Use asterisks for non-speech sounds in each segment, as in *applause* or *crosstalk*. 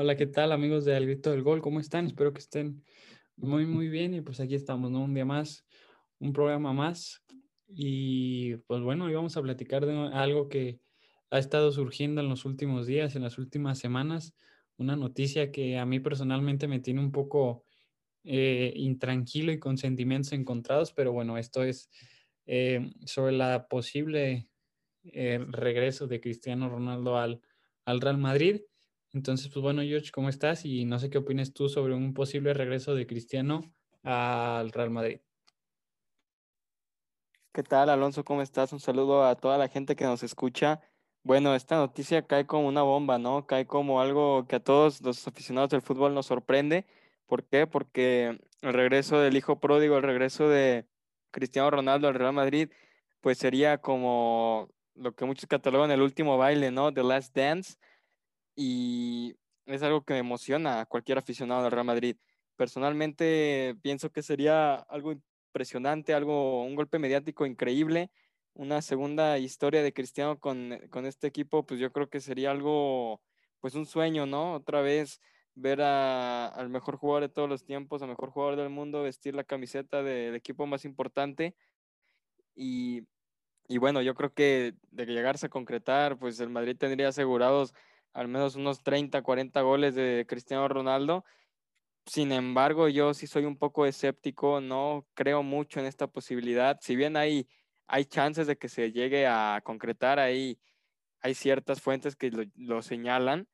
Hola, ¿qué tal amigos de Al Grito del Gol? ¿Cómo están? Espero que estén muy, muy bien. Y pues aquí estamos, ¿no? Un día más, un programa más. Y pues bueno, hoy vamos a platicar de algo que ha estado surgiendo en los últimos días, en las últimas semanas. Una noticia que a mí personalmente me tiene un poco eh, intranquilo y con sentimientos encontrados, pero bueno, esto es eh, sobre la posible eh, regreso de Cristiano Ronaldo al, al Real Madrid. Entonces, pues bueno, George, ¿cómo estás? Y no sé qué opinas tú sobre un posible regreso de Cristiano al Real Madrid. ¿Qué tal, Alonso? ¿Cómo estás? Un saludo a toda la gente que nos escucha. Bueno, esta noticia cae como una bomba, ¿no? Cae como algo que a todos los aficionados del fútbol nos sorprende. ¿Por qué? Porque el regreso del hijo pródigo, el regreso de Cristiano Ronaldo al Real Madrid, pues sería como lo que muchos catalogan el último baile, ¿no? The Last Dance y es algo que me emociona a cualquier aficionado del Real Madrid. Personalmente pienso que sería algo impresionante, algo, un golpe mediático increíble, una segunda historia de Cristiano con, con este equipo, pues yo creo que sería algo, pues un sueño, ¿no? Otra vez ver a, al mejor jugador de todos los tiempos, al mejor jugador del mundo, vestir la camiseta del equipo más importante. Y, y bueno, yo creo que de llegarse a concretar, pues el Madrid tendría asegurados al menos unos 30, 40 goles de Cristiano Ronaldo. Sin embargo, yo sí soy un poco escéptico, no creo mucho en esta posibilidad. Si bien hay, hay chances de que se llegue a concretar, ahí hay ciertas fuentes que lo, señalan.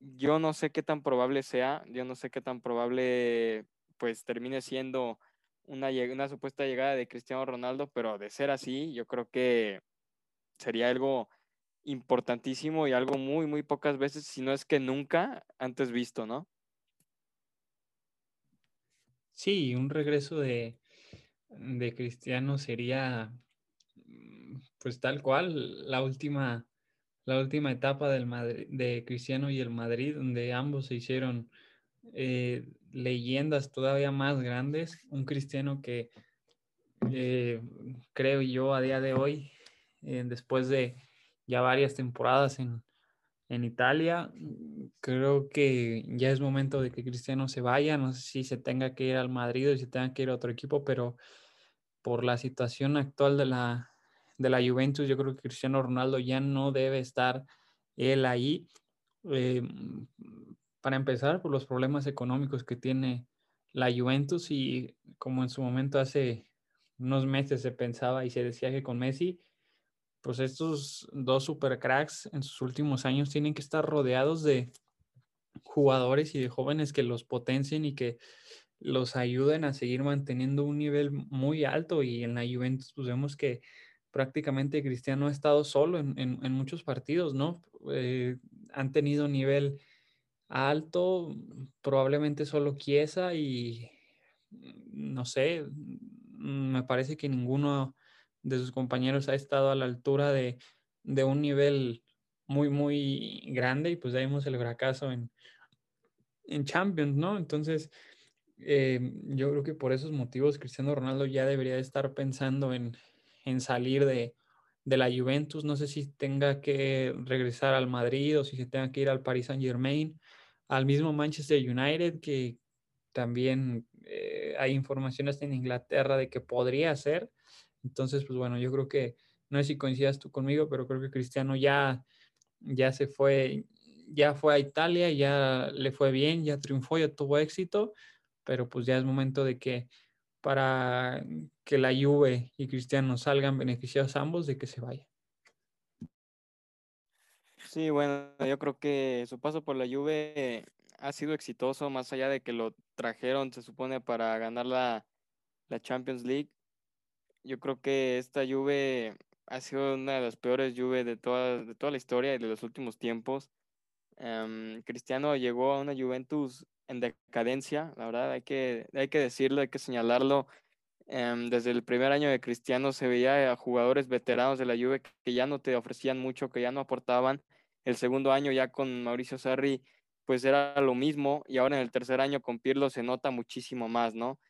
Yo no sé qué tan probable sea, yo no sé qué tan probable pues termine siendo una, una supuesta llegada de Cristiano Ronaldo, pero de ser así, yo creo que sería algo importantísimo y algo muy, muy pocas veces, si no es que nunca antes visto, ¿no? Sí, un regreso de, de Cristiano sería mm, pues tal cual la última, la última etapa del Madrid, de Cristiano y el Madrid, donde ambos se hicieron eh, leyendas todavía más grandes. Un Cristiano que eh, creo yo a día de hoy, eh, después de ya varias temporadas en, Italia. Creo que ya es momento de que Cristiano se vaya. No sé si se tenga que ir al Madrid o si tenga que ir a otro equipo, pero por la situación actual de la, de la Juventus, yo creo que Cristiano Ronaldo ya no debe estar él ahí. Eh, para empezar, por los problemas económicos que tiene la Juventus y como en su momento hace unos meses se pensaba y se decía que con Messi pues estos dos super cracks en sus últimos años tienen que estar rodeados de jugadores y de jóvenes que los potencien y que los ayuden a seguir manteniendo un nivel muy alto y en la Juventus pues vemos que prácticamente Cristiano ha estado solo en, muchos partidos, ¿no? Eh, han tenido nivel alto, probablemente solo Chiesa y no sé, me parece que ninguno de sus compañeros ha estado a la altura de, un nivel muy, muy grande y pues ya vimos el fracaso en, en Champions, ¿no? Entonces, eh, yo creo que por esos motivos Cristiano Ronaldo ya debería estar pensando en, salir de, de, la Juventus. No sé si tenga que regresar al Madrid o si se tenga que ir al Paris Saint Germain, al mismo Manchester United, que también eh, hay informaciones en Inglaterra de que podría ser. Entonces, pues bueno, yo creo que, no sé si coincidas tú conmigo, pero creo que Cristiano ya, ya se fue, ya fue a Italia, ya le fue bien, ya triunfó, ya tuvo éxito, pero pues ya es momento de que para que la Juve y Cristiano salgan beneficiados ambos, de que se vaya. Sí, bueno, yo creo que su paso por la Juve ha sido exitoso, más allá de que lo trajeron, se supone, para ganar la, la Champions League yo creo que esta Juve ha sido una de las peores Juve de toda, de toda la historia y de los últimos tiempos. Em, Cristiano llegó a una Juventus en decadencia, la verdad, hay que, hay que decirlo, hay que señalarlo. Em, desde el primer año de Cristiano se veía a jugadores veteranos de la Juve que ya no te ofrecían mucho, que ya no aportaban. El segundo año ya con Mauricio Sarri, pues era lo mismo, y ahora en el tercer año con Pirlo se nota muchísimo más, ¿no?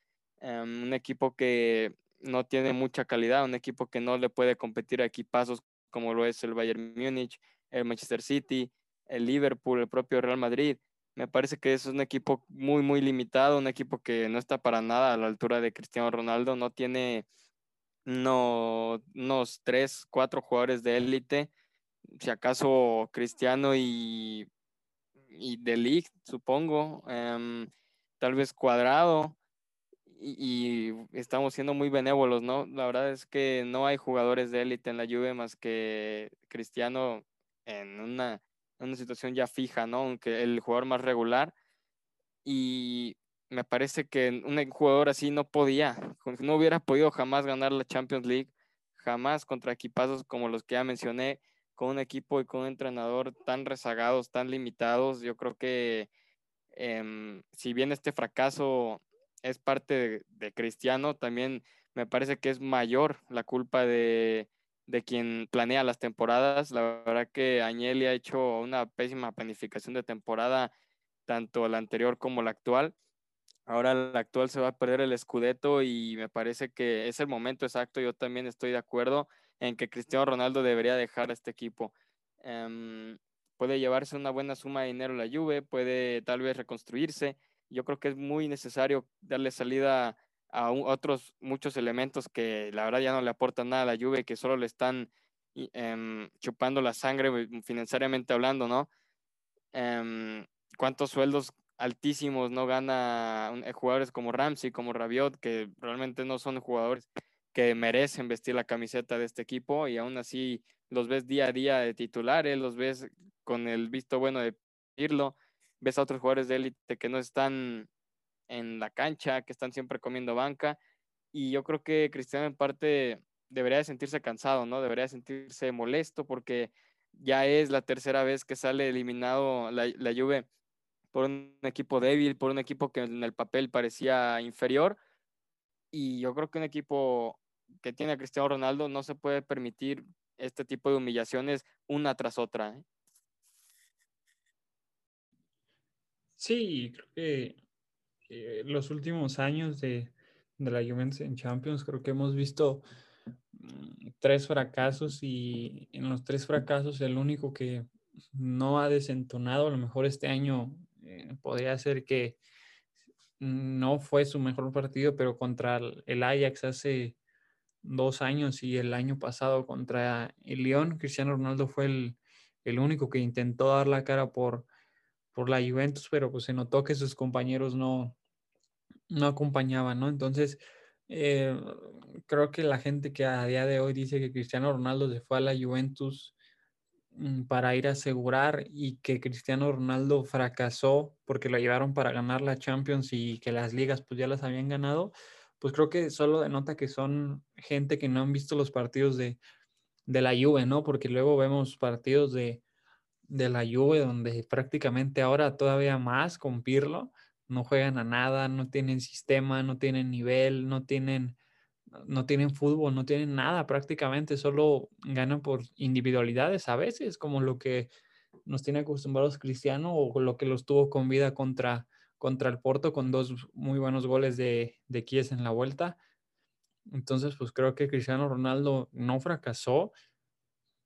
Em, un equipo que no tiene mucha calidad, un equipo que no le puede competir a equipazos como lo es el Bayern Múnich, el Manchester City, el Liverpool, el propio Real Madrid. Me parece que es un equipo muy, muy limitado, un equipo que no está para nada a la altura de Cristiano Ronaldo, no tiene no, unos tres, cuatro jugadores de élite, si acaso Cristiano y, y De Ligt, supongo, em, tal vez Cuadrado, y, estamos siendo muy benévolos, ¿no? La verdad es que no hay jugadores de élite en la Juve más que Cristiano en una, una situación ya fija, ¿no? Aunque el jugador más regular. Y me parece que un jugador así no podía, no hubiera podido jamás ganar la Champions League, jamás contra equipazos como los que ya mencioné, con un equipo y con un entrenador tan rezagados, tan limitados. Yo creo que em, si bien este fracaso es parte de, Cristiano, también me parece que es mayor la culpa de, de quien planea las temporadas. La verdad que Agnelli ha hecho una pésima planificación de temporada, tanto la anterior como la actual. Ahora el actual se va a perder el Scudetto y me parece que es el momento exacto. Yo también estoy de acuerdo en que Cristiano Ronaldo debería dejar este equipo. Em, puede llevarse una buena suma de dinero la Juve, puede tal vez reconstruirse. Yo creo que es muy necesario darle salida a otros muchos elementos que la verdad ya no le aportan nada a la Juve, que solo le están em, chupando la sangre financieramente hablando, ¿no? Em, ¿Cuántos sueldos altísimos no gana eh, jugadores como Ramsey, como Rabiot, que realmente no son jugadores que merecen vestir la camiseta de este equipo y aún así los ves día a día de titulares, los ves con el visto bueno de irlo, ves a otros jugadores de élite que no están en la cancha, que están siempre comiendo banca y yo creo que Cristiano en parte debería de sentirse cansado, ¿no? Debería de sentirse molesto porque ya es la tercera vez que sale eliminado la, la Juve por un equipo débil, por un equipo que en el papel parecía inferior. Y yo creo que un equipo que tiene a Cristiano Ronaldo no se puede permitir este tipo de humillaciones una tras otra. ¿eh? Sí, creo que eh, los últimos años de, de, la Juventus en Champions, creo que hemos visto mm, tres fracasos y en los tres fracasos el único que no ha desentonado, a lo mejor este año eh, podría ser que no fue su mejor partido, pero contra el Ajax hace dos años y el año pasado contra el Lyon, Cristiano Ronaldo fue el, el único que intentó dar la cara por, por la Juventus, pero pues se notó que sus compañeros no, no acompañaban, ¿no? Entonces, eh, creo que la gente que a día de hoy dice que Cristiano Ronaldo se fue a la Juventus Mm, para ir a asegurar y que Cristiano Ronaldo fracasó porque lo llevaron para ganar la Champions y que las ligas pues ya las habían ganado, pues creo que solo denota que son gente que no han visto los partidos de, de la Juve, ¿no? Porque luego vemos partidos de, de la Juve donde prácticamente ahora todavía más con Pirlo no juegan a nada, no tienen sistema, no tienen nivel, no tienen no tienen fútbol, no tienen nada prácticamente, solo ganan por individualidades a veces, como lo que nos tiene acostumbrados Cristiano o lo que los tuvo con vida contra, contra el Porto con dos muy buenos goles de, de Kies en la vuelta. Entonces, pues creo que Cristiano Ronaldo no fracasó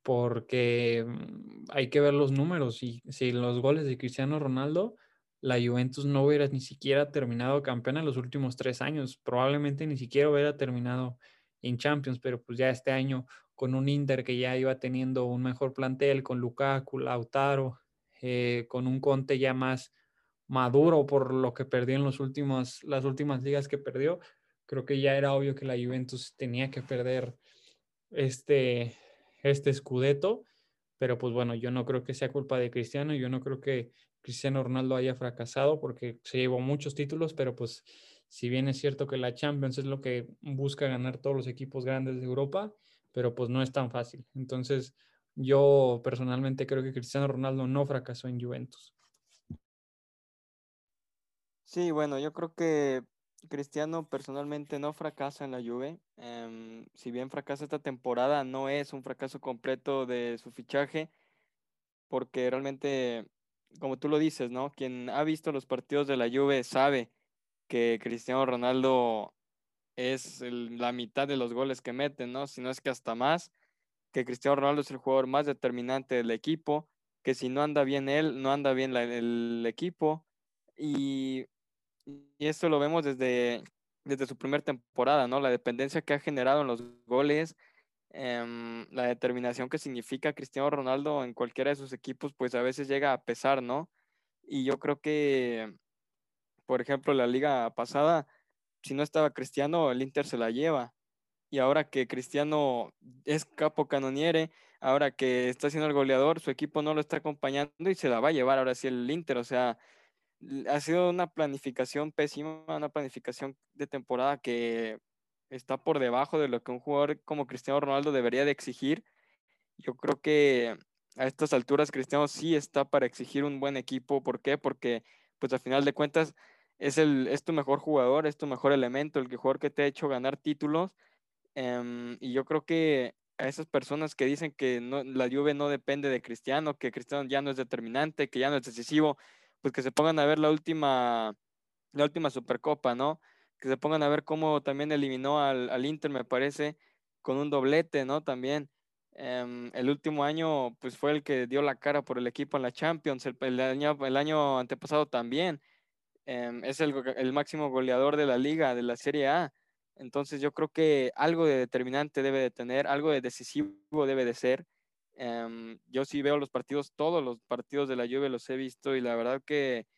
porque mm, hay que ver los números y si los goles de Cristiano Ronaldo la Juventus no hubiera ni siquiera terminado campeona en los últimos tres años. Probablemente ni siquiera hubiera terminado en Champions, pero pues ya este año con un Inter que ya iba teniendo un mejor plantel, con Lukaku, Lautaro, eh, con un Conte ya más maduro por lo que perdió en los últimos, las últimas ligas que perdió, creo que ya era obvio que la Juventus tenía que perder este, este Scudetto, pero pues bueno, yo no creo que sea culpa de Cristiano, yo no creo que Cristiano Ronaldo haya fracasado porque se llevó muchos títulos, pero pues si bien es cierto que la Champions es lo que busca ganar todos los equipos grandes de Europa, pero pues no es tan fácil. Entonces, yo personalmente creo que Cristiano Ronaldo no fracasó en Juventus. Sí, bueno, yo creo que Cristiano personalmente no fracasa en la Juve. Em, si bien fracasa esta temporada, no es un fracaso completo de su fichaje, porque realmente como tú lo dices, ¿no? Quien ha visto los partidos de la Juve sabe que Cristiano Ronaldo es la mitad de los goles que mete, ¿no? Si no es que hasta más, que Cristiano Ronaldo es el jugador más determinante del equipo, que si no anda bien él, no anda bien el equipo, Y, y esto lo vemos desde, desde su primera temporada, ¿no? La dependencia que ha generado en los goles, em, la determinación que significa Cristiano Ronaldo en cualquiera de sus equipos, pues a veces llega a pesar, ¿no? Y yo creo que, por ejemplo, la liga pasada, si no estaba Cristiano, el Inter se la lleva. Y ahora que Cristiano es capo canoniere, ahora que está siendo el goleador, su equipo no lo está acompañando y se la va a llevar ahora sí el Inter. O sea, ha sido una planificación pésima, una planificación de temporada que está por debajo de lo que un jugador como Cristiano Ronaldo debería de exigir. Yo creo que a estas alturas Cristiano sí está para exigir un buen equipo. ¿Por qué? Porque pues al final de cuentas es, el, es tu mejor jugador, es tu mejor elemento, el jugador que te ha hecho ganar títulos. Em, y yo creo que a esas personas que dicen que la Juve no depende de Cristiano, que Cristiano ya no es determinante, que ya no es decisivo, pues que se pongan a ver la última, la última Supercopa, ¿no? Que se pongan a ver cómo también eliminó al, al Inter, me parece, con un doblete, ¿no? También. Em, el último año, pues fue el que dio la cara por el equipo en la Champions, el, año, el año antepasado también. Em, es el, el, máximo goleador de la liga, de la Serie A. Entonces yo creo que algo de determinante debe de tener, algo de decisivo debe de ser. Em, yo sí veo los partidos, todos los partidos de la Juve los he visto y la verdad que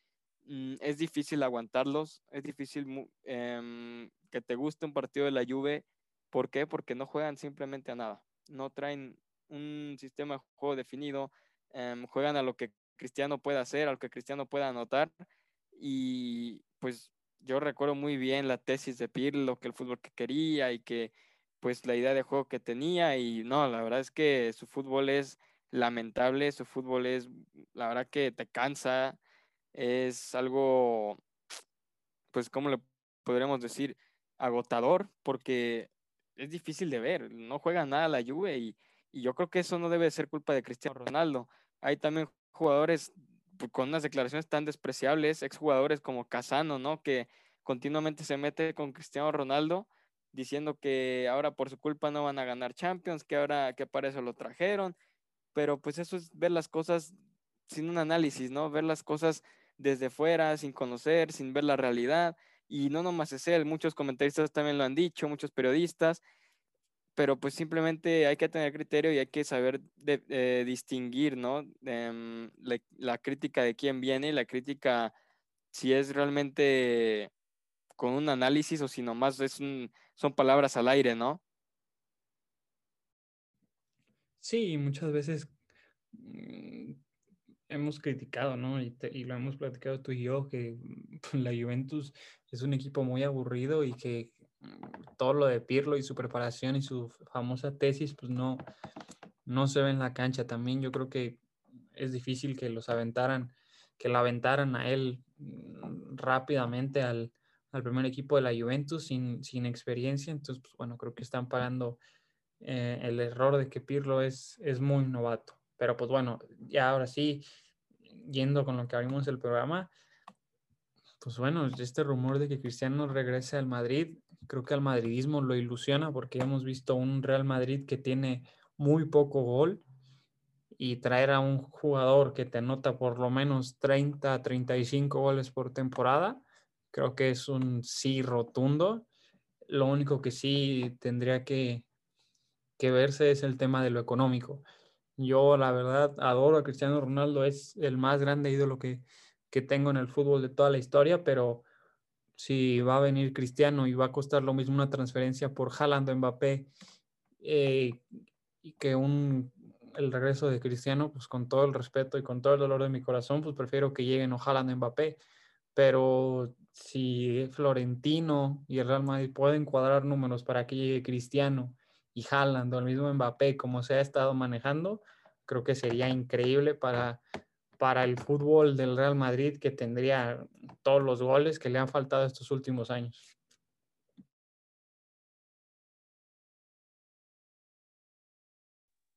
mm, es difícil aguantarlos, es difícil em, que te guste un partido de la Juve. ¿Por qué? Porque no juegan simplemente a nada, no traen un sistema de juego definido, em, juegan a lo que Cristiano puede hacer, a lo que Cristiano pueda anotar y pues yo recuerdo muy bien la tesis de Pirlo, que el fútbol que quería y que pues la idea de juego que tenía y no, la verdad es que su fútbol es lamentable, su fútbol es, la verdad que te cansa, es algo, pues, ¿cómo le podríamos decir? Agotador, porque es difícil de ver, no juega nada la Juve y, y yo creo que eso no debe ser culpa de Cristiano Ronaldo. Hay también jugadores pues, con unas declaraciones tan despreciables, exjugadores como Casano, ¿no? Que continuamente se mete con Cristiano Ronaldo diciendo que ahora por su culpa no van a ganar Champions, que ahora que para eso lo trajeron, pero pues eso es ver las cosas sin un análisis, ¿no? Ver las cosas desde fuera, sin conocer, sin ver la realidad, y no nomás es él, muchos comentaristas también lo han dicho, muchos periodistas, pero pues simplemente hay que tener criterio y hay que saber de, distinguir, ¿no? Em, la, la, crítica de quién viene y la crítica si es realmente con un análisis o si nomás es son palabras al aire, ¿no? Sí, muchas veces mm, hemos criticado, ¿no? Y, y, lo hemos platicado tú y yo, que *laughs* la Juventus es un equipo muy aburrido y que mm, todo lo de Pirlo y su preparación y su famosa tesis, pues no, no se ve en la cancha. También yo creo que es difícil que los aventaran, que la aventaran a él mm, rápidamente al, al primer equipo de la Juventus sin, sin experiencia. Entonces, pues, bueno, creo que están pagando eh, el error de que Pirlo es, es muy novato. Pero pues bueno, ya ahora sí, yendo con lo que abrimos el programa, pues bueno, este rumor de que Cristiano regrese al Madrid, creo que al madridismo lo ilusiona porque hemos visto un Real Madrid que tiene muy poco gol y traer a un jugador que te anota por lo menos 30, 35 goles por temporada, Creo que es un sí rotundo. Lo único que sí tendría que, que verse es el tema de lo económico. Yo, la verdad, adoro a Cristiano Ronaldo, es el más grande ídolo que, que tengo en el fútbol de toda la historia, pero si va a venir Cristiano y va a costar lo mismo una transferencia por Haaland o Mbappé eh, y que un, el regreso de Cristiano, pues con todo el respeto y con todo el dolor de mi corazón, pues prefiero que lleguen o Haaland o Mbappé, pero si Florentino y el Real Madrid pueden cuadrar números para que llegue Cristiano y Haaland o el mismo Mbappé como se ha estado manejando, creo que sería increíble para, para el fútbol del Real Madrid que tendría todos los goles que le han faltado estos últimos años.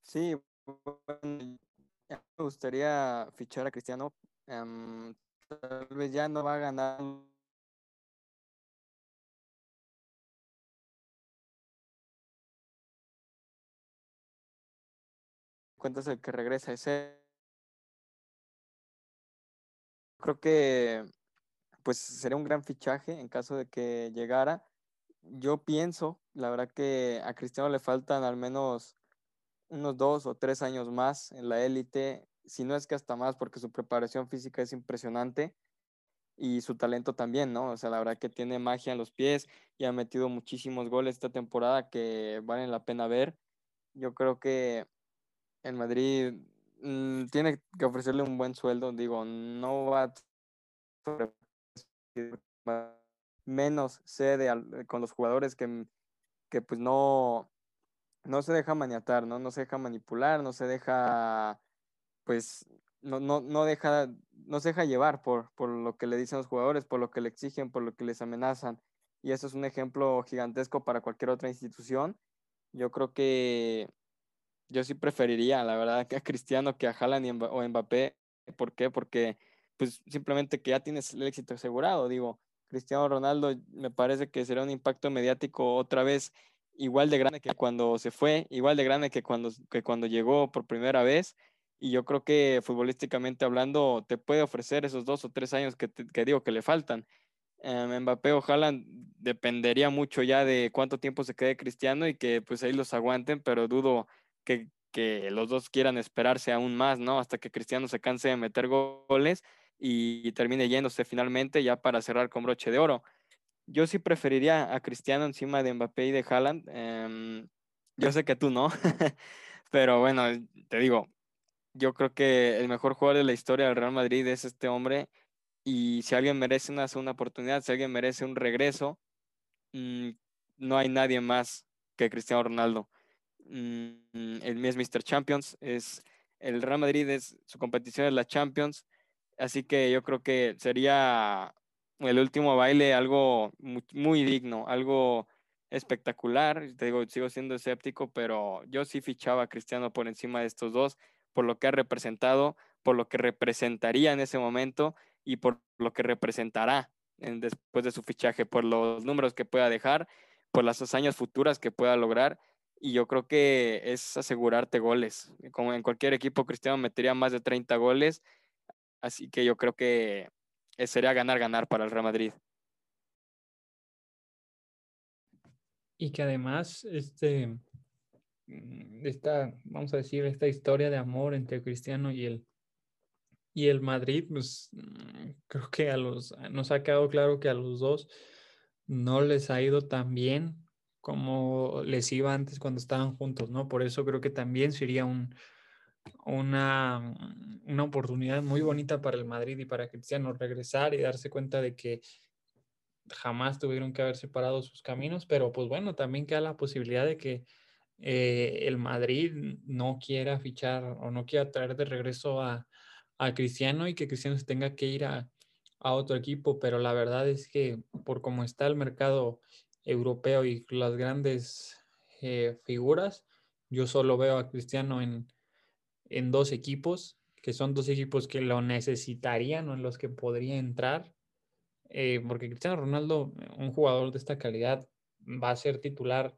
Sí, me gustaría fichar a Cristiano. Em, tal vez ya no va a ganar cuentas el que regresa ese creo que pues sería un gran fichaje en caso de que llegara. Yo pienso, la verdad que a Cristiano le faltan al menos unos dos o tres años más en la élite, si no es que hasta más, porque su preparación física es impresionante y su talento también, ¿no? O sea, la verdad que tiene magia en los pies y ha metido muchísimos goles esta temporada que valen la pena ver. Yo creo que el Madrid mm, tiene que ofrecerle un buen sueldo, digo, no va a menos cede con los jugadores que, que pues no, no se deja maniatar, ¿no? No se deja manipular, no se deja, pues, no, no, no, deja, no se deja llevar por, por lo que le dicen los jugadores, por lo que le exigen, por lo que les amenazan. Y eso es un ejemplo gigantesco para cualquier otra institución. Yo creo que yo sí preferiría, la verdad, que a Cristiano que a Haaland o Mbappé. ¿Por qué? Porque pues simplemente que ya tienes el éxito asegurado. Digo, Cristiano Ronaldo me parece que será un impacto mediático otra vez igual de grande que cuando se fue, igual de grande que cuando, que cuando llegó por primera vez. Y yo creo que futbolísticamente hablando te puede ofrecer esos dos o tres años que, que digo que le faltan. Eh, Mbappé o Haaland dependería mucho ya de cuánto tiempo se quede Cristiano y que pues ahí los aguanten, pero dudo que, los dos quieran esperarse aún más, ¿no? Hasta que Cristiano se canse de meter goles y termine yéndose finalmente ya para cerrar con broche de oro. Yo sí preferiría a Cristiano encima de Mbappé y de Haaland. Em, yo sé que tú no, *laughs* pero bueno, te digo, yo creo que el mejor jugador de la historia del Real Madrid es este hombre y si alguien merece una segunda oportunidad, si alguien merece un regreso, mm, no hay nadie más que Cristiano Ronaldo. Mm, el mío es Mr. Champions, es el Real Madrid es su competición es la Champions, así que yo creo que sería el último baile algo muy, digno, algo espectacular. Te digo, sigo siendo escéptico, pero yo sí fichaba a Cristiano por encima de estos dos, por lo que ha representado, por lo que representaría en ese momento y por lo que representará después de su fichaje, por los números que pueda dejar, por las hazañas futuras que pueda lograr. Y yo creo que es asegurarte goles. Como en cualquier equipo, Cristiano metería más de 30 goles. Así que yo creo que eh, sería ganar, ganar para el Real Madrid. Y que además, este, mm, esta, vamos a decir, esta historia de amor entre Cristiano y el, y el Madrid, pues mm, creo que a los, nos ha quedado claro que a los dos no les ha ido tan bien como les iba antes cuando estaban juntos, ¿no? Por eso creo que también sería un, una, una oportunidad muy bonita para el Madrid y para Cristiano regresar y darse cuenta de que jamás tuvieron que haber separado sus caminos, pero pues bueno, también queda la posibilidad de que eh, el Madrid no quiera fichar o no quiera traer de regreso a, a Cristiano y que Cristiano se tenga que ir a, a, otro equipo, pero la verdad es que por cómo está el mercado europeo y las grandes eh, figuras, yo solo veo a Cristiano en, en dos equipos, que son dos equipos que lo necesitarían o en los que podría entrar, eh, porque Cristiano Ronaldo, un jugador de esta calidad, va a ser titular,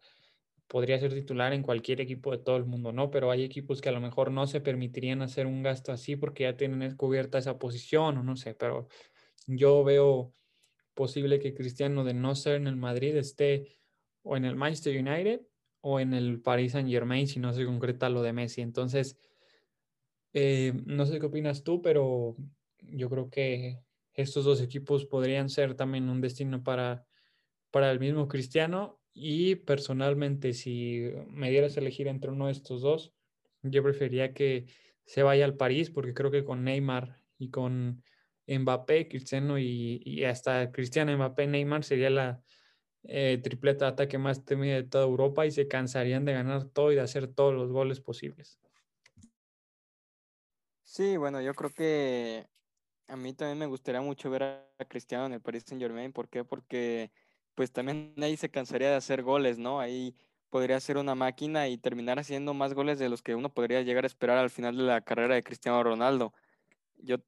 podría ser titular en cualquier equipo de todo el mundo, ¿no? Pero hay equipos que a lo mejor no se permitirían hacer un gasto así porque ya tienen cubierta esa posición o no sé, pero yo veo posible que Cristiano de no ser en el Madrid esté o en el Manchester United o en el Paris Saint Germain si no se concreta lo de Messi. Entonces, eh, no sé qué opinas tú, pero yo creo que estos dos equipos podrían ser también un destino para, para el mismo Cristiano. Y personalmente, si me dieras a elegir entre uno de estos dos, yo preferiría que se vaya al París, porque creo que con Neymar y con Mbappé, Cristiano y, hasta Cristiano, Mbappé, Neymar sería la eh, tripleta de ataque más temida de toda Europa y se cansarían de ganar todo y de hacer todos los goles posibles. Sí, bueno, yo creo que a mí también me gustaría mucho ver a Cristiano en el Paris Saint Germain. ¿Por qué? Porque pues también ahí se cansaría de hacer goles, ¿no? Ahí podría ser una máquina y terminar haciendo más goles de los que uno podría llegar a esperar al final de la carrera de Cristiano Ronaldo.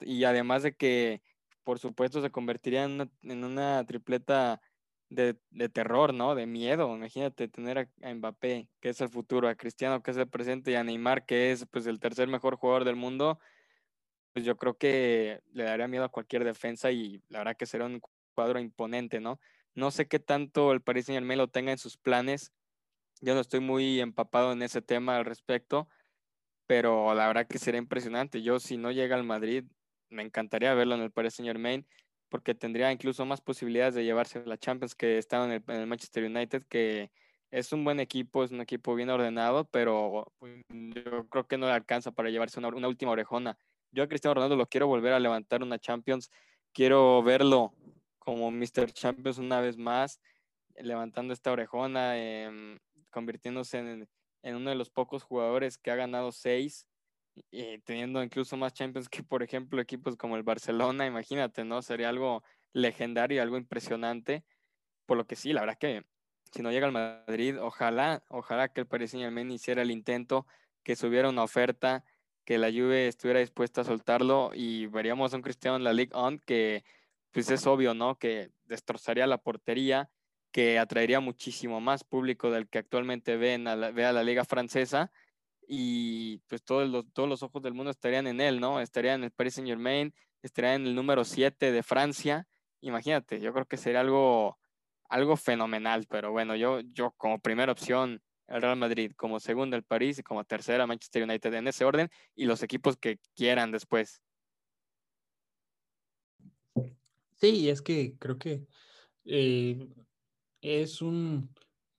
Y además de que, por supuesto, se convertiría en una, tripleta de, terror, ¿no? De miedo. Imagínate tener a, a, Mbappé, que es el futuro, a Cristiano, que es el presente, y a Neymar, que es pues el tercer mejor jugador del mundo yo creo que le daría miedo a cualquier defensa y la verdad que será un cuadro imponente, ¿no? No sé qué tanto el Paris Saint Germain lo tenga en sus planes. Yo no estoy muy empapado en ese tema al respecto, pero la verdad que sería impresionante. Yo si no llega al Madrid, me encantaría verlo en el Paris Saint Germain porque tendría incluso más posibilidades de llevarse la Champions que estaba en el, Manchester United, que es un buen equipo, es un equipo bien ordenado, pero pues, yo creo que no le alcanza para llevarse una, última orejona. Yo a Cristiano Ronaldo lo quiero volver a levantar una Champions, quiero verlo como Mr. Champions una vez más, levantando esta orejona, em, convirtiéndose en, en, uno de los pocos jugadores que ha ganado seis y teniendo incluso más Champions que, por ejemplo, equipos como el Barcelona, imagínate, ¿no? Sería algo legendario, algo impresionante. Por lo que sí, la verdad que si no llega al Madrid, ojalá, ojalá que el Paris Saint-Germain hiciera el intento, que subiera una oferta, que la Juve estuviera dispuesta a soltarlo y veríamos a un Cristiano en la Ligue 1 que, pues es obvio, ¿no? Que destrozaría la portería, que atraería muchísimo más público del que actualmente ve, a la, ve a la Liga Francesa y pues todos los, todos los ojos del mundo estarían en él, ¿no? Estaría en el Paris Saint Germain, estaría en el número 7 de Francia. Imagínate, yo creo que sería algo, algo fenomenal, pero bueno, yo, yo como primera opción el Real Madrid, como segunda el París y como tercera Manchester United en ese orden y los equipos que quieran después. Sí, es que creo que eh, es un,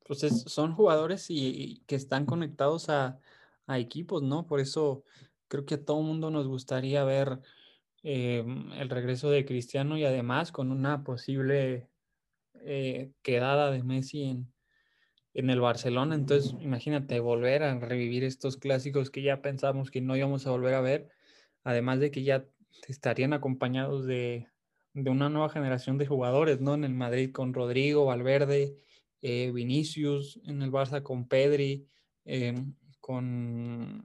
pues son jugadores y, que están conectados a, a equipos, ¿no? Por eso creo que a todo mundo nos gustaría ver eh, el regreso de Cristiano y además con una posible eh, quedada de Messi en, en el Barcelona. Entonces, imagínate volver a revivir estos clásicos que ya pensamos que no íbamos a volver a ver, además de que ya estarían acompañados de, de una nueva generación de jugadores, ¿no? En el Madrid con Rodrigo, Valverde, eh, Vinicius, en el Barça con Pedri, em, con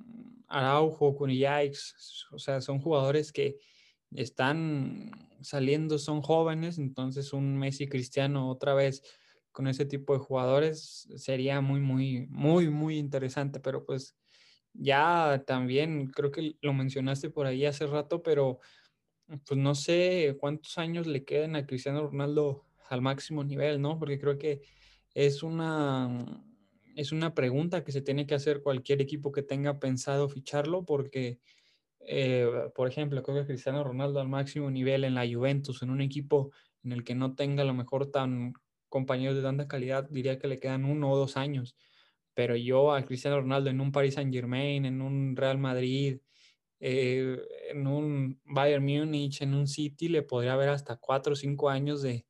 Araujo, con Iaix, o sea, son jugadores que están saliendo, son jóvenes, entonces un Messi Cristiano otra vez con ese tipo de jugadores sería muy, muy, muy, muy interesante, pero pues ya también creo que lo mencionaste por ahí hace rato, pero pues no sé cuántos años le queden a Cristiano Ronaldo al máximo nivel, ¿no? Porque creo que es una es una pregunta que se tiene que hacer cualquier equipo que tenga pensado ficharlo, porque, eh, por ejemplo, creo que Cristiano Ronaldo al máximo nivel en la Juventus, en un equipo en el que no tenga a lo mejor tan compañeros de tanta calidad, diría que le quedan uno o dos años. Pero yo a Cristiano Ronaldo en un Paris Saint Germain, en un Real Madrid, eh, en un Bayern Múnich, en un City, le podría haber hasta cuatro o cinco años de,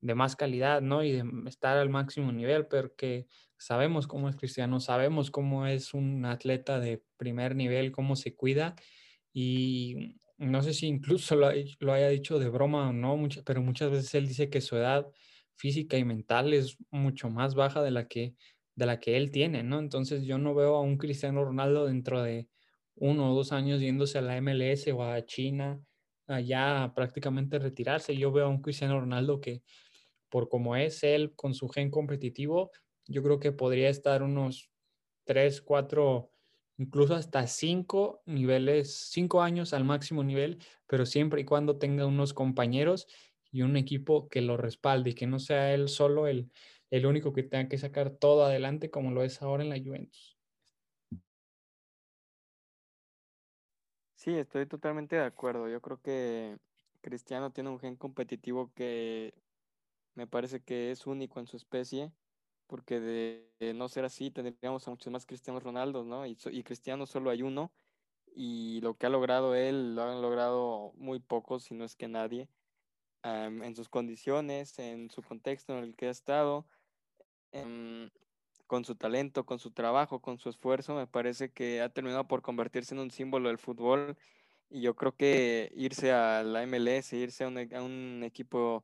de más calidad, ¿no? Y de estar al máximo nivel, pero que sabemos cómo es Cristiano, sabemos cómo es un atleta de primer nivel, cómo se cuida y no sé si incluso lo, haya dicho de broma o no, pero muchas veces él dice que su edad física y mental es mucho más baja de la que, de la que él tiene, ¿no? Entonces yo no veo a un Cristiano Ronaldo dentro de uno o dos años yéndose a la MLS o a China, allá prácticamente retirarse. Yo veo a un Cristiano Ronaldo que por como es él con su gen competitivo, yo creo que podría estar unos tres, cuatro, incluso hasta cinco niveles, cinco años al máximo nivel, pero siempre y cuando tenga unos compañeros y un equipo que lo respalde y que no sea él solo el, el único que tenga que sacar todo adelante como lo es ahora en la Juventus. Sí, estoy totalmente de acuerdo. Yo creo que Cristiano tiene un gen competitivo que me parece que es único en su especie porque de, no ser así tendríamos a muchos más Cristianos Ronaldo, ¿no? Y, y Cristiano solo hay uno, y lo que ha logrado él lo han logrado muy pocos, si no es que nadie, en sus condiciones, en su contexto en el que ha estado, em, con su talento, con su trabajo, con su esfuerzo, me parece que ha terminado por convertirse en un símbolo del fútbol. Y yo creo que irse a la MLS, irse a un, a un equipo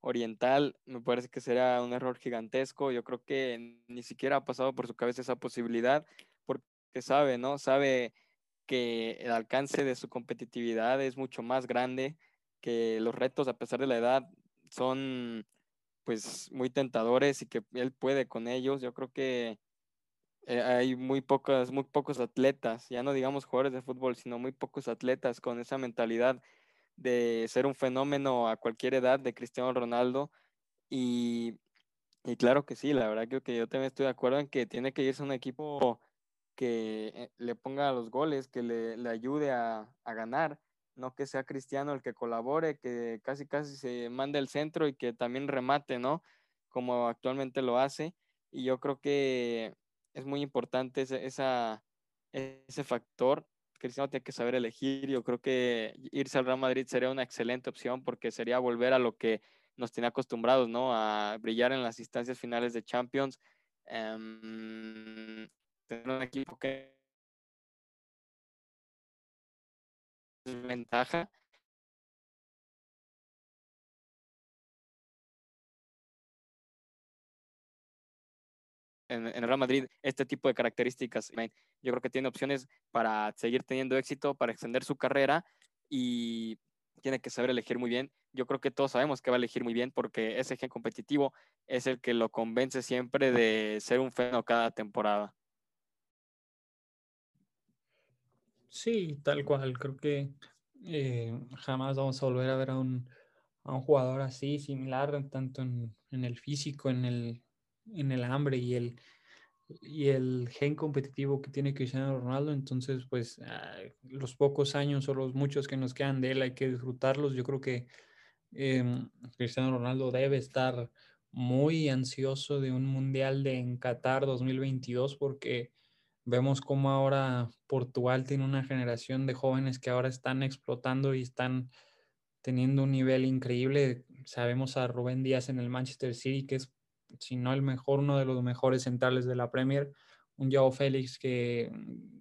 oriental, me parece que será un error gigantesco. Yo creo que ni siquiera ha pasado por su cabeza esa posibilidad, porque sabe, ¿no? Sabe que el alcance de su competitividad es mucho más grande, que los retos, a pesar de la edad, son pues muy tentadores y que él puede con ellos. Yo creo que eh, hay muy pocos, muy pocos atletas, ya no digamos jugadores de fútbol, sino muy pocos atletas con esa mentalidad de ser un fenómeno a cualquier edad de Cristiano Ronaldo. Y, y claro que sí, la verdad creo que yo también estoy de acuerdo en que tiene que irse un equipo que eh, le ponga los goles, que le, le ayude a, a, ganar, no que sea Cristiano el que colabore, que casi casi se mande el centro y que también remate, ¿no? Como actualmente lo hace. Y yo creo que es muy importante ese, ese factor. Cristiano tiene que saber elegir. Yo creo que irse al Real Madrid sería una excelente opción porque sería volver a lo que nos tiene acostumbrados, ¿no? A brillar en las instancias finales de Champions. Um, tener un equipo que ventaja en, el Real Madrid este tipo de características. Yo creo que tiene opciones para seguir teniendo éxito, para extender su carrera y tiene que saber elegir muy bien. Yo creo que todos sabemos que va a elegir muy bien porque ese gen competitivo es el que lo convence siempre de ser un fenómeno cada temporada. Sí, tal cual. Creo que eh, jamás vamos a volver a ver a un, a un jugador así, similar, tanto en, en el físico, en el, en el hambre y el, y el gen competitivo que tiene Cristiano Ronaldo. Entonces, pues los pocos años o los muchos que nos quedan de él hay que disfrutarlos. Yo creo que eh, Cristiano Ronaldo debe estar muy ansioso de un mundial de en Qatar 2022 porque vemos cómo ahora Portugal tiene una generación de jóvenes que ahora están explotando y están teniendo un nivel increíble. Sabemos a Rubén Díaz en el Manchester City, que es si no el mejor, uno de los mejores centrales de la Premier. Un Joao Félix que mm,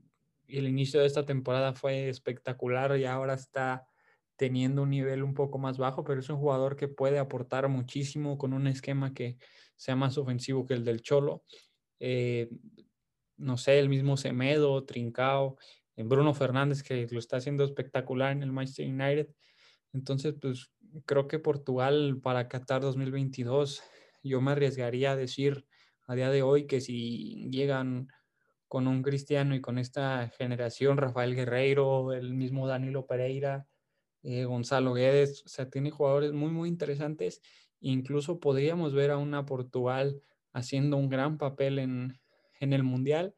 el inicio de esta temporada fue espectacular y ahora está teniendo un nivel un poco más bajo, pero es un jugador que puede aportar muchísimo con un esquema que sea más ofensivo que el del Cholo. Eh, no sé, el mismo Semedo, Trincao, Bruno Fernández, que lo está haciendo espectacular en el Manchester United. Entonces, pues creo que Portugal para Qatar 2022 yo me arriesgaría a decir a día de hoy que si llegan con un Cristiano y con esta generación, Rafael Guerreiro, el mismo Danilo Pereira, eh, Gonzalo Guedes, o sea, tiene jugadores muy, muy interesantes. Incluso podríamos ver a una Portugal haciendo un gran papel en, en el Mundial.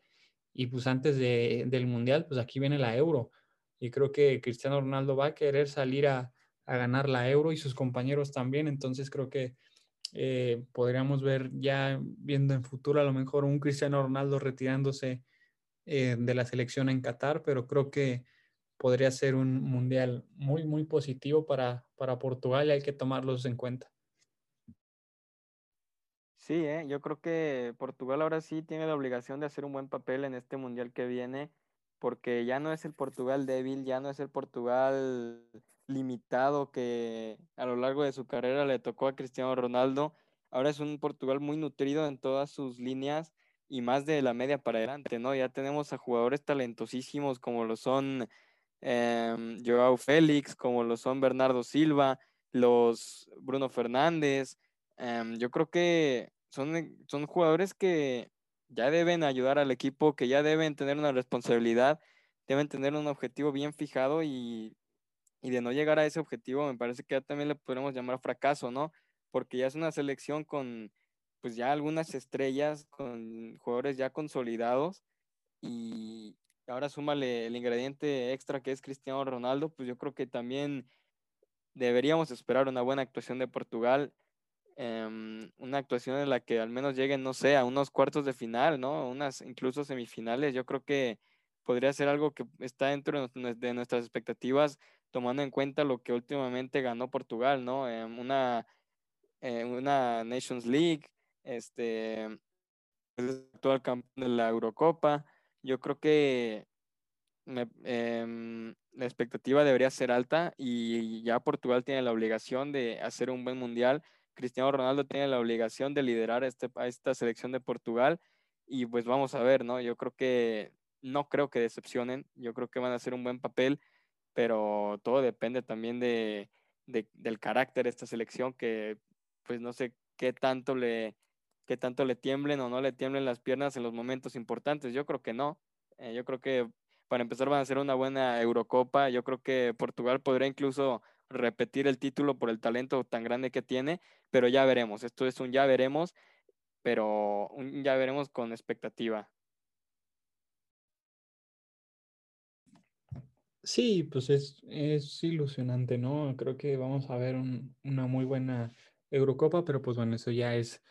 Y pues antes de, del Mundial, pues aquí viene la Euro. Y creo que Cristiano Ronaldo va a querer salir a, a ganar la Euro y sus compañeros también. Entonces creo que eh, podríamos ver ya viendo en futuro a lo mejor un Cristiano Ronaldo retirándose eh, de la selección en Qatar, pero creo que podría ser un mundial muy, muy positivo para, para Portugal y hay que tomarlos en cuenta. Sí, ¿eh? yo creo que Portugal ahora sí tiene la obligación de hacer un buen papel en este mundial que viene, porque ya no es el Portugal débil, ya no es el Portugal limitado que a lo largo de su carrera le tocó a Cristiano Ronaldo. Ahora es un Portugal muy nutrido en todas sus líneas y más de la media para adelante, ¿no? Ya tenemos a jugadores talentosísimos como lo son eh, Joao Félix, como lo son Bernardo Silva, los Bruno Fernández. Em, yo creo que son, son jugadores que ya deben ayudar al equipo, que ya deben tener una responsabilidad, deben tener un objetivo bien fijado y y de no llegar a ese objetivo, me parece que ya también le podemos llamar fracaso, ¿no? Porque ya es una selección con, pues ya algunas estrellas, con jugadores ya consolidados y ahora súmale el ingrediente extra que es Cristiano Ronaldo, pues yo creo que también deberíamos esperar una buena actuación de Portugal, em, una actuación en la que al menos lleguen, no sé, a unos cuartos de final, ¿no? Unas incluso semifinales, yo creo que podría ser algo que está dentro de nuestras expectativas tomando en cuenta lo que últimamente ganó Portugal, ¿no? En una, una Nations League, este, el actual campeón de la Eurocopa. Yo creo que em, la expectativa debería ser alta y ya Portugal tiene la obligación de hacer un buen mundial. Cristiano Ronaldo tiene la obligación de liderar este, a esta selección de Portugal y pues vamos a ver, ¿no? Yo creo que no creo que decepcionen, yo creo que van a hacer un buen papel pero todo depende también de, del carácter de esta selección que pues no sé qué tanto le, que tanto le tiemblen o no le tiemblen las piernas en los momentos importantes. Yo creo que no. Eh, yo creo que para empezar van a ser una buena Eurocopa. Yo creo que Portugal podría incluso repetir el título por el talento tan grande que tiene, pero ya veremos. Esto es un ya veremos, pero un ya veremos con expectativa. Sí, pues es, es ilusionante, ¿no? Creo que vamos a ver una muy buena Eurocopa, pero pues bueno, eso ya es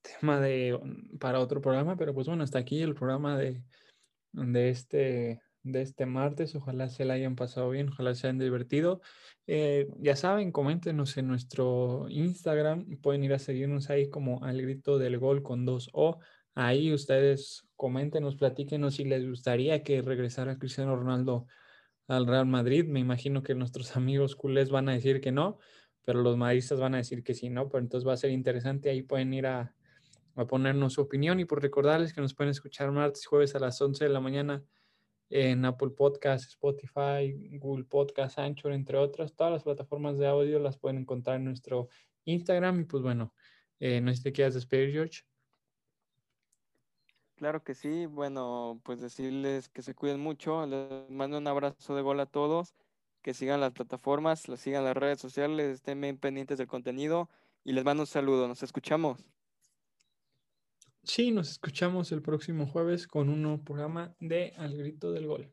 tema de para otro programa, pero pues bueno, hasta aquí el programa de, de este de este martes. Ojalá se la hayan pasado bien, ojalá se hayan divertido. Eh, ya saben, coméntenos en nuestro Instagram. Pueden ir a seguirnos ahí como al grito del gol con dos O. Ahí ustedes coméntenos, platíquenos si les gustaría que regresara Cristiano Ronaldo al Real Madrid. Me imagino que nuestros *laughs* amigos culés van a decir que no, pero los madridistas van a decir que sí, ¿no? Pero entonces va a ser interesante. Ahí pueden ir a, a ponernos su opinión y por recordarles que nos pueden escuchar martes jueves a las 11 de la mañana en Apple Podcast, Spotify, Google Podcast, Anchor, entre otras. Todas las plataformas de audio las pueden encontrar en nuestro Instagram. Y pues bueno, eh, no sé si te quieras despedir, George. Claro que sí. Bueno, pues decirles que se cuiden mucho. Les mando un abrazo de gol a todos. Que sigan las plataformas, las sigan las redes sociales, estén bien pendientes del contenido. Y les mando un saludo. Nos escuchamos. Sí, nos escuchamos el próximo jueves con un nuevo programa de Al Grito del Gol.